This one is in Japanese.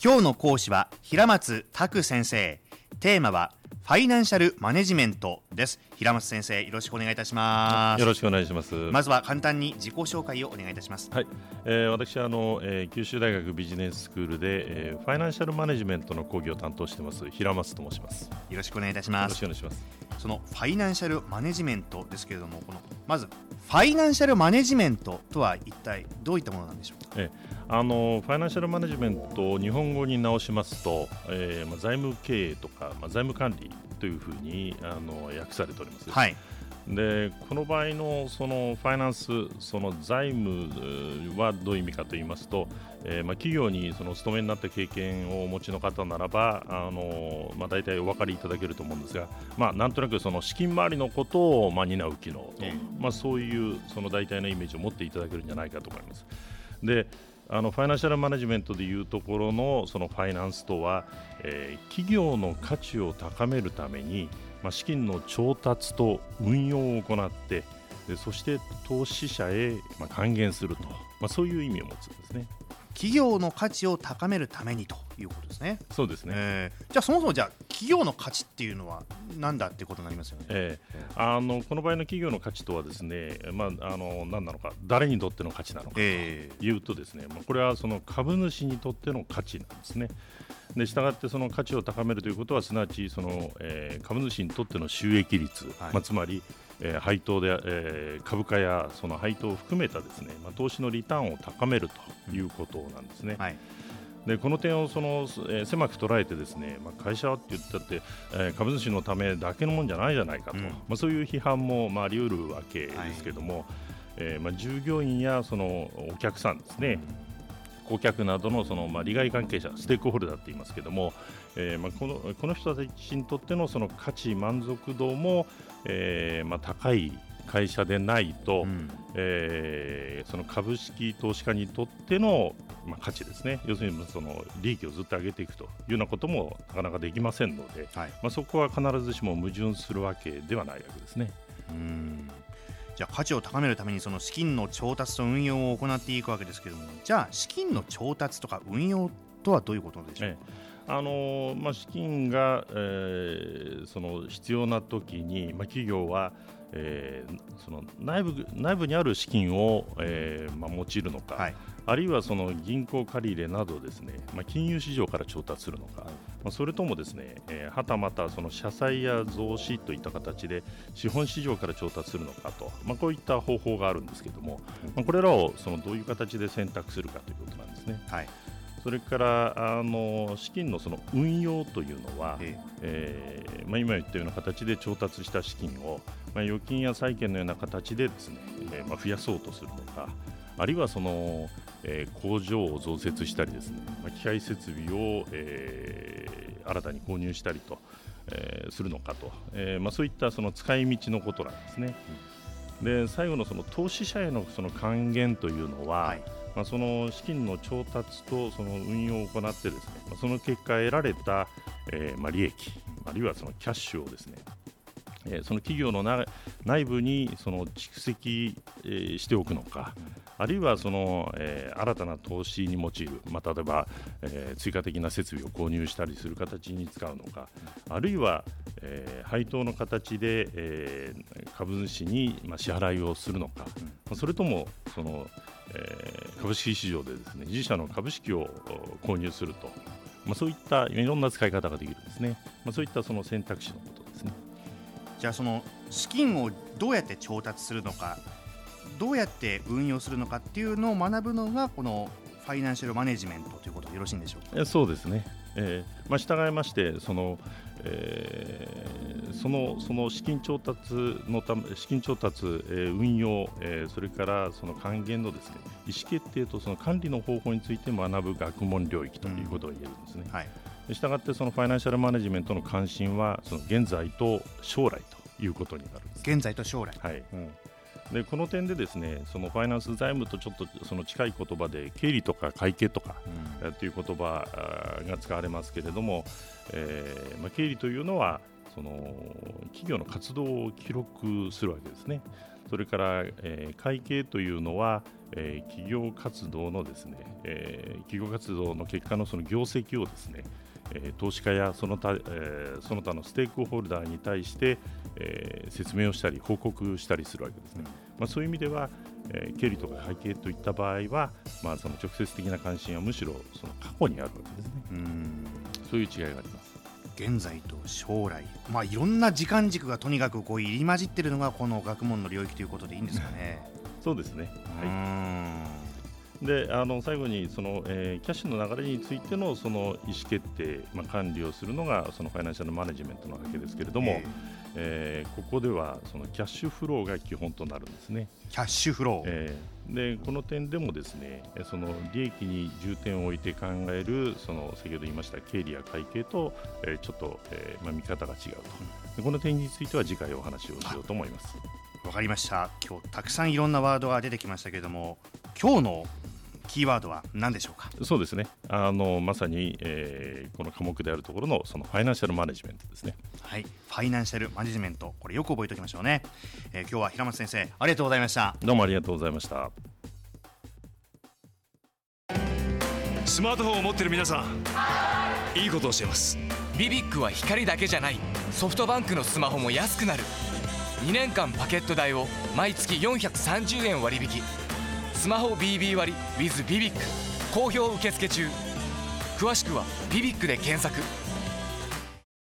今日の講師は平松卓先生。テーマはファイナンシャルマネジメントです。平松先生よろしくお願いいたします。よろしくお願いします。まずは簡単に自己紹介をお願いいたします。はい、えー、私はあの、えー、九州大学ビジネススクールで、えー、ファイナンシャルマネジメントの講義を担当してます平松と申します。よろしくお願いいたします。よろしくお願いします。そのファイナンシャルマネジメントですけれどもこのまずファイナンシャルマネジメントとは一体どういったものなんでしょうか、えー、あのファイナンシャルマネジメントを日本語に直しますと、えーまあ、財務経営とか、まあ、財務管理というふうにあの訳されております。はいでこの場合のそのファイナンス、その財務はどういう意味かと言いますと、えー、まあ企業にその勤めになった経験をお持ちの方ならば、あのまあ、大体お分かりいただけると思うんですが、まあ、なんとなくその資金回りのことをまあ担う機能と、まあ、そういうその大体のイメージを持っていただけるんじゃないかと思います。であのファイナンシャルマネジメントでいうところのそのファイナンスとは、えー、企業の価値を高めるために、まあ、資金の調達と運用を行ってでそして投資者へ、まあ、還元すると、まあ、そういう意味を持つんですね。企業の価値を高めるためにということですね。そうですね。えー、じゃあそもそもじゃあ企業の価値っていうのは何だってことになりますよね。えー、あのこの場合の企業の価値とはですね、まああの何なのか誰にとっての価値なのかというとですね、えー、まあこれはその株主にとっての価値なんですね。で従ってその価値を高めるということはすなわちその、えー、株主にとっての収益率、はい、まあ、つまりえー、配当で、えー、株価やその配当を含めたですね、まあ、投資のリターンを高めるということなんですね。はいでこの点をその、えー、狭く捉えてですね、まあ、会社はって言ったって、えー、株主のためだけのもんじゃないじゃないかと、うん、まあ、そういう批判も、まあ、あり得るわけですけども、はい、えー、まあ、従業員やそのお客さんですね、顧客などのその、まあ、利害関係者、ステークホルダーって言いますけども、えーまあ、このこの人たちにとってのその価値、満足度も、えーまあ、高い会社でないと、うん、えー、その株式投資家にとっての、まあ、価値ですね、要するにその利益をずっと上げていくというようなこともなかなかできませんので、はい、まあ、そこは必ずしも矛盾するわけではないわけですね。うん。じゃあ価値を高めるためにその資金の調達と運用を行っていくわけですけれどもじゃあ資金の調達とか運用とはどういうことでしょう？か、ええ。あのまあ、資金が、えー、その必要な時に、まあ、企業は、えー、その内部内部にある資金を、えーまあ、用いるのか、はい、あるいはその銀行借り入れなどですね、まあ、金融市場から調達するのか、まあ、それともですね、えー、はたまたその社債や増資といった形で資本市場から調達するのかと、まあ、こういった方法があるんですけども、まあ、これらをそのどういう形で選択するかということなんですね。はい。それからあの資金のその運用というのは、ええ。えー、まあ、今言ったような形で調達した資金を、まあ、預金や債券のような形でですね、えー、まあ、増やそうとするとかあるいはその、えー、工場を増設したりですね、まあ、機械設備を、えー、新たに購入したりと、えー、するのかと、えーまあ、そういったその使い道のことなんですね。で最後のその投資者へのその還元というのは、はいまあ、その資金の調達とその運用を行ってですね、まあ、その結果得られた、えー、まあ利益あるいはそのキャッシュをですねえその企業の内部にその蓄積、しておくのか、あるいはその、え新たな投資に用いる、ま、例えば、え追加的な設備を購入したりする形に使うのか、あるいは、え配当の形で、え株主に、ま支払いをするのか、それともその、え株式市場でですね自社の株式を購入すると、まあ、そういったいろんな使い方ができるんですね、ま、そういったその選択肢の。じゃあその資金をどうやって調達するのかどうやって運用するのかっていうのを学ぶのがこのファイナンシャルマネジメントということでよろしいんでしょうか？そうですね、えーまあ、従いましてその、えー、そのその資金調達のため資金調達、えー、運用、えー、それからその還元のですね意思決定とその管理の方法について学ぶ学問領域ということが言えるんですね。うんはいしたがってそのファイナンシャルマネジメントの関心はその現在と将来ということになるんです。現在と将来。はい、うん。でこの点でですねそのファイナンス財務とちょっとその近い言葉で経理とか会計とか、うん、という言葉が使われますけれども、えーまあ、経理というのはそその企業の活動を記録するわけですね。それから、えー、会計というのは、えー、企業活動のですね、えー、企業活動の結果のその業績をですね、えー、投資家やその他、えー、その他のステークホルダーに対して、えー、説明をしたり報告したりするわけですね。まあ、そういう意味では、えー、経理とか会計といった場合は、まあ、その直接的な関心はむしろその過去にあるわけですね。うんそういう違いがあります。現在と将来、まあ、いろんな時間軸がとにかくこう入り混じっているのがこの学問の領域ということでいいんですかね。そうですね、はい、であの最後にその、えー、キャッシュの流れについてのその意思決定、まあ、管理をするのがそのファイナンシャルマネジメントなわけですけれども、えーえー、ここではそのキャッシュフローが基本となるんですね。キャッシュフロー、えー、でこの点でもですねその利益に重点を置いて考えるその先ほど言いました経理や会計と、えー、ちょっと、えーまあ、見方が違うと。この点については次回お話をしようと思います。わかりました。今日たくさんいろんなワードが出てきましたけれども今日のキーワードは何でしょうか？そうですね。あのまさに、えー、この科目であるところのそのファイナンシャルマネジメントですね。はい。ファイナンシャルマネジメントこれよく覚えておきましょうね、えー、今日は平松先生ありがとうございました。どうもありがとうございました。スマートフォンを持ってる皆さんいいことをしています。ビビックは光だけじゃない。ソフトバンクのスマホも安くなる。2年間パケット代を毎月430円割引スマホ BB 割 with ビビック好評受付中。詳しくは「ビビック」で検索。